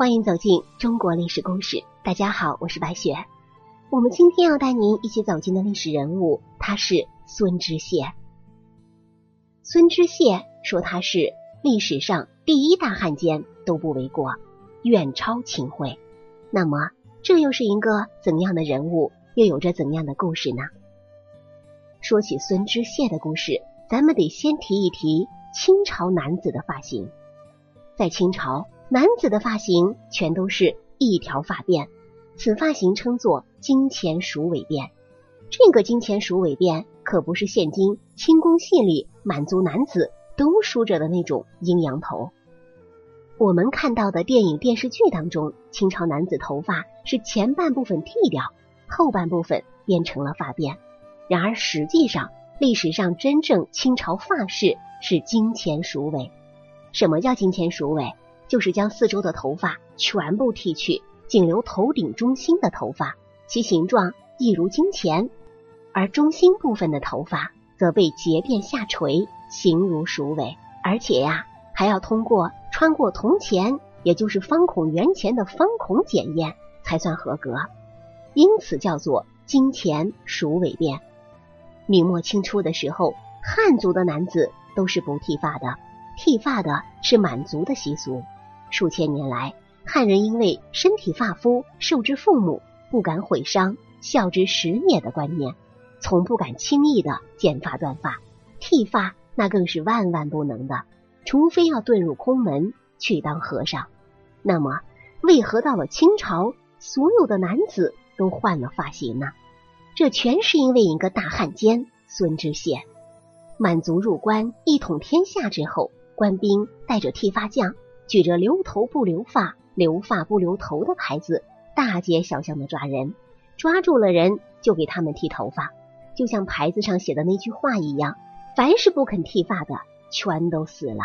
欢迎走进中国历史故事。大家好，我是白雪。我们今天要带您一起走进的历史人物，他是孙知谢。孙知谢说他是历史上第一大汉奸都不为过，远超秦桧。那么，这又是一个怎样的人物？又有着怎样的故事呢？说起孙知谢的故事，咱们得先提一提清朝男子的发型。在清朝。男子的发型全都是一条发辫，此发型称作金钱鼠尾辫。这个金钱鼠尾辫可不是现今清宫戏里满族男子都梳着的那种阴阳头。我们看到的电影电视剧当中，清朝男子头发是前半部分剃掉，后半部分变成了发辫。然而实际上，历史上真正清朝发式是金钱鼠尾。什么叫金钱鼠尾？就是将四周的头发全部剃去，仅留头顶中心的头发，其形状一如金钱，而中心部分的头发则被结辫下垂，形如鼠尾。而且呀，还要通过穿过铜钱，也就是方孔圆钱的方孔检验，才算合格，因此叫做金钱鼠尾辫。明末清初的时候，汉族的男子都是不剃发的，剃发的是满族的习俗。数千年来，汉人因为身体发肤受之父母，不敢毁伤，孝之始也的观念，从不敢轻易的剪发断发。剃发那更是万万不能的，除非要遁入空门去当和尚。那么，为何到了清朝，所有的男子都换了发型呢？这全是因为一个大汉奸孙知县。满族入关一统天下之后，官兵带着剃发匠。举着留头不留发、留发不留头的牌子，大街小巷的抓人，抓住了人就给他们剃头发，就像牌子上写的那句话一样：凡是不肯剃发的，全都死了。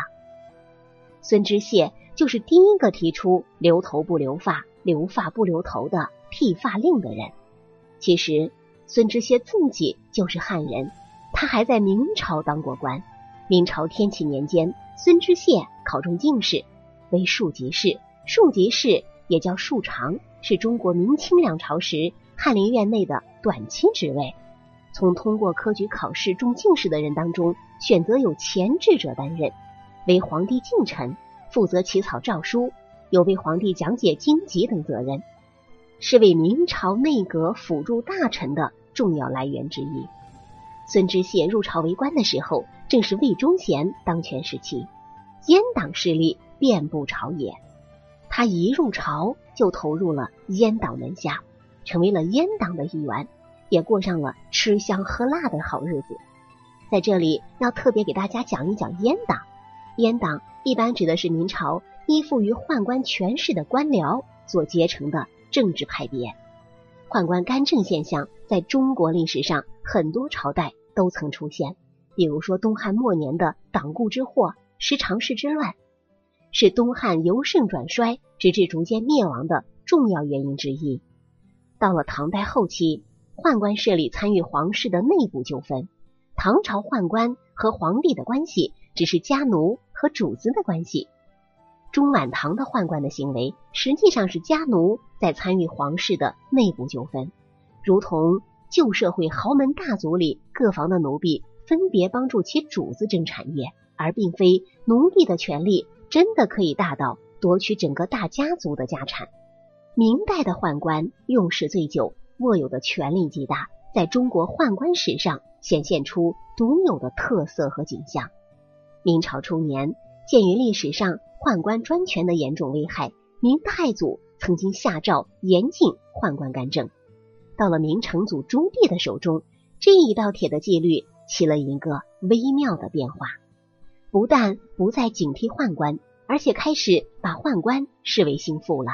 孙知谢就是第一个提出留头不留发、留发不留头的剃发令的人。其实，孙知谢自己就是汉人，他还在明朝当过官。明朝天启年间，孙知谢考中进士。为庶吉士，庶吉士也叫庶长，是中国明清两朝时翰林院内的短期职位。从通过科举考试中进士的人当中选择有潜质者担任，为皇帝近臣，负责起草诏书，有为皇帝讲解经籍等责任，是为明朝内阁辅助大臣的重要来源之一。孙知谢入朝为官的时候，正是魏忠贤当权时期，阉党势力。遍布朝野，他一入朝就投入了阉党门下，成为了阉党的一员，也过上了吃香喝辣的好日子。在这里要特别给大家讲一讲阉党。阉党一般指的是明朝依附于宦官权势的官僚所结成的政治派别。宦官干政现象在中国历史上很多朝代都曾出现，比如说东汉末年的党锢之祸、十常侍之乱。是东汉由盛转衰，直至逐渐灭亡的重要原因之一。到了唐代后期，宦官势力参与皇室的内部纠纷。唐朝宦官和皇帝的关系只是家奴和主子的关系。中晚唐的宦官的行为实际上是家奴在参与皇室的内部纠纷，如同旧社会豪门大族里各房的奴婢分别帮助其主子争产业，而并非奴婢的权利。真的可以大到夺取整个大家族的家产。明代的宦官用时最久，握有的权力极大，在中国宦官史上显现出独有的特色和景象。明朝初年，鉴于历史上宦官专权的严重危害，明太祖曾经下诏严禁宦官干政。到了明成祖朱棣的手中，这一道铁的纪律起了一个微妙的变化。不但不再警惕宦官，而且开始把宦官视为心腹了。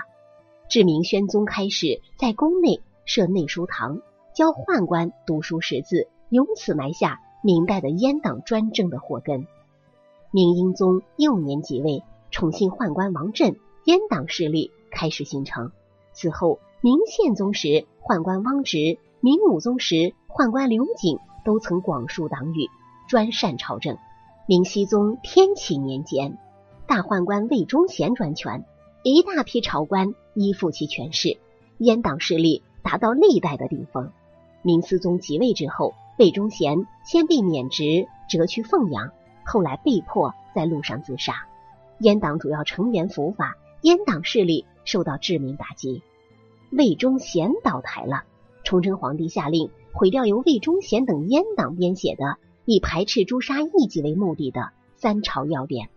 至明宣宗开始在宫内设内书堂，教宦官读书识字，由此埋下明代的阉党专政的祸根。明英宗幼年即位，宠幸宦官王振，阉党势力开始形成。此后，明宪宗时宦官汪直，明武宗时宦官刘瑾都曾广树党羽，专擅朝政。明熹宗天启年间，大宦官魏忠贤专权，一大批朝官依附其权势，阉党势力达到历代的顶峰。明思宗即位之后，魏忠贤先被免职，折去凤阳，后来被迫在路上自杀。阉党主要成员伏法，阉党势力受到致命打击。魏忠贤倒台了，崇祯皇帝下令毁掉由魏忠贤等阉党编写的以排斥诛杀异己为目的的三朝要典。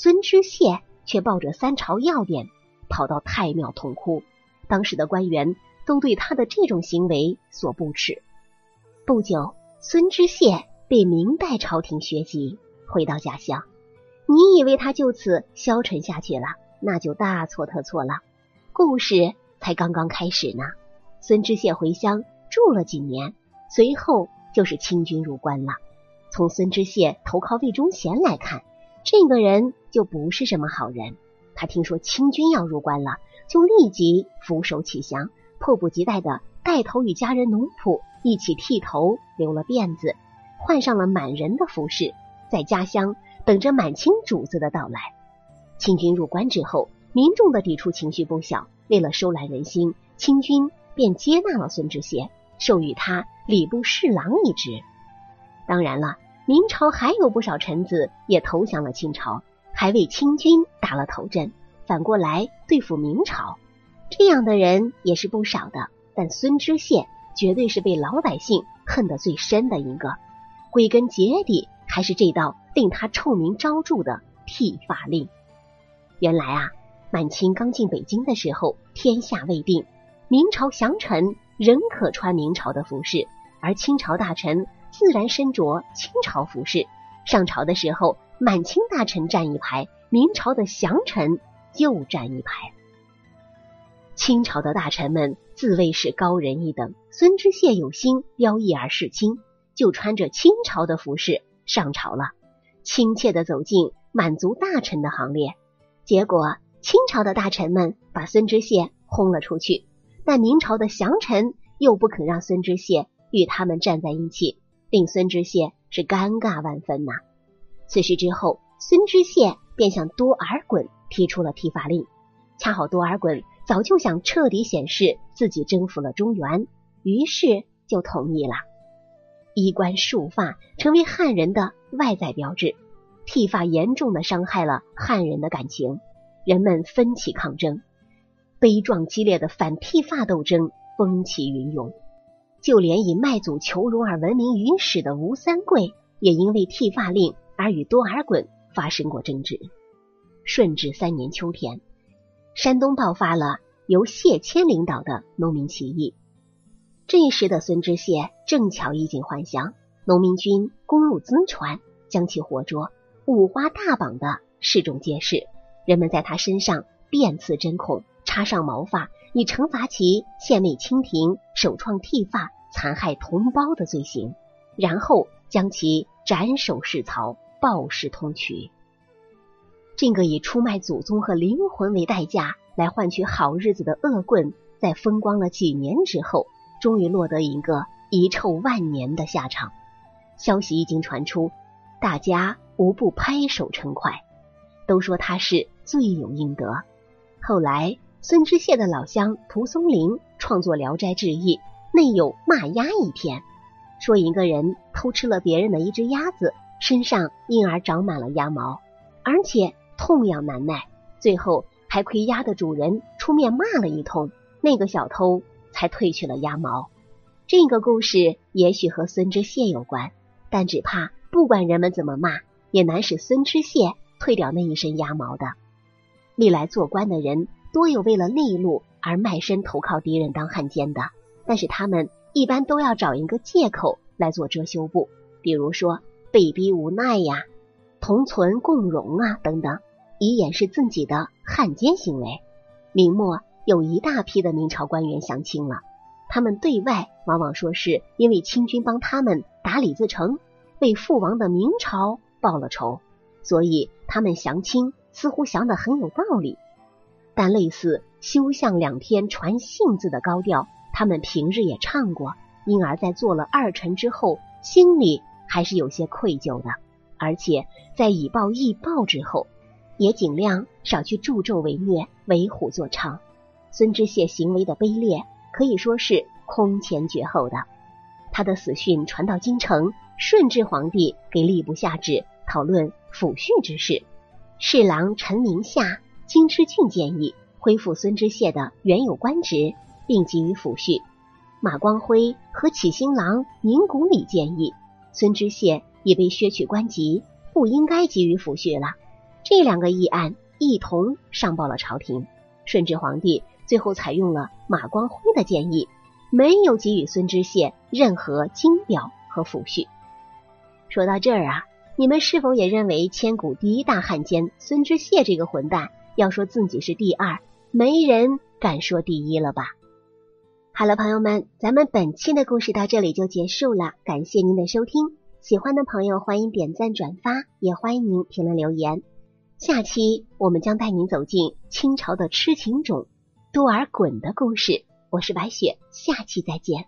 孙知谢却抱着三朝要典跑到太庙痛哭，当时的官员都对他的这种行为所不齿。不久，孙知谢被明代朝廷削籍，回到家乡。你以为他就此消沉下去了？那就大错特错了。故事才刚刚开始呢。孙知谢回乡住了几年，随后就是清军入关了。从孙知谢投靠魏忠贤来看，这个人就不是什么好人。他听说清军要入关了，就立即俯首起降，迫不及待的带头与家人奴仆一起剃头，留了辫子，换上了满人的服饰，在家乡。等着满清主子的到来。清军入关之后，民众的抵触情绪不小。为了收揽人心，清军便接纳了孙知谢，授予他礼部侍郎一职。当然了，明朝还有不少臣子也投降了清朝，还为清军打了头阵，反过来对付明朝。这样的人也是不少的。但孙知县绝对是被老百姓恨得最深的一个。归根结底。还是这道令他臭名昭著的剃发令。原来啊，满清刚进北京的时候，天下未定，明朝降臣仍可穿明朝的服饰，而清朝大臣自然身着清朝服饰。上朝的时候，满清大臣站一排，明朝的降臣又站一排。清朝的大臣们自谓是高人一等，孙知谢有心标异而事清，就穿着清朝的服饰。上朝了，亲切的走进满族大臣的行列。结果，清朝的大臣们把孙知谢轰了出去，但明朝的降臣又不肯让孙知谢与他们站在一起，令孙知谢是尴尬万分呐。此事之后，孙知县便向多尔衮提出了剃发令。恰好多尔衮早就想彻底显示自己征服了中原，于是就同意了。衣冠束发成为汉人的外在标志，剃发严重的伤害了汉人的感情，人们奋起抗争，悲壮激烈的反剃发斗争风起云涌。就连以卖祖求荣而闻名于世的吴三桂，也因为剃发令而与多尔衮发生过争执。顺治三年秋天，山东爆发了由谢谦领导的农民起义。这时的孙知谢正巧衣锦还乡，农民军攻入淄川，将其活捉，五花大绑的示众皆是。人们在他身上遍刺针孔，插上毛发，以惩罚其献媚清廷、首创剃发、残害同胞的罪行，然后将其斩首示曹，暴尸通衢。这个以出卖祖宗和灵魂为代价来换取好日子的恶棍，在风光了几年之后。终于落得一个遗臭万年的下场。消息一经传出，大家无不拍手称快，都说他是罪有应得。后来，孙知县的老乡蒲松龄创作《聊斋志异》，内有骂鸭一篇，说一个人偷吃了别人的一只鸭子，身上因而长满了鸭毛，而且痛痒难耐，最后还亏鸭的主人出面骂了一通，那个小偷。才褪去了鸭毛。这个故事也许和孙知县有关，但只怕不管人们怎么骂，也难使孙知县退掉那一身鸭毛的。历来做官的人多有为了利禄而卖身投靠敌人当汉奸的，但是他们一般都要找一个借口来做遮羞布，比如说被逼无奈呀、同存共荣啊等等，以掩饰自己的汉奸行为。明末。有一大批的明朝官员降清了，他们对外往往说是因为清军帮他们打李自成，为父王的明朝报了仇，所以他们降清似乎降的很有道理。但类似“休相两天传信字”的高调，他们平日也唱过，因而，在做了二臣之后，心里还是有些愧疚的。而且在以暴易暴之后，也尽量少去助纣为虐。为虎作伥。孙知谢行为的卑劣，可以说是空前绝后的。他的死讯传到京城，顺治皇帝给吏部下旨讨论抚恤之事。侍郎陈明夏、金之俊建议恢复孙知谢的原有官职，并给予抚恤。马光辉和启兴郎宁古里建议孙知县已被削去官籍，不应该给予抚恤了。这两个议案一同上报了朝廷。顺治皇帝最后采用了马光辉的建议。没有给予孙知县任何金表和抚恤。说到这儿啊，你们是否也认为千古第一大汉奸孙知县这个混蛋要说自己是第二，没人敢说第一了吧？好了，朋友们，咱们本期的故事到这里就结束了，感谢您的收听。喜欢的朋友欢迎点赞转发，也欢迎您评论留言。下期我们将带您走进清朝的痴情种多尔衮的故事。我是白雪，下期再见。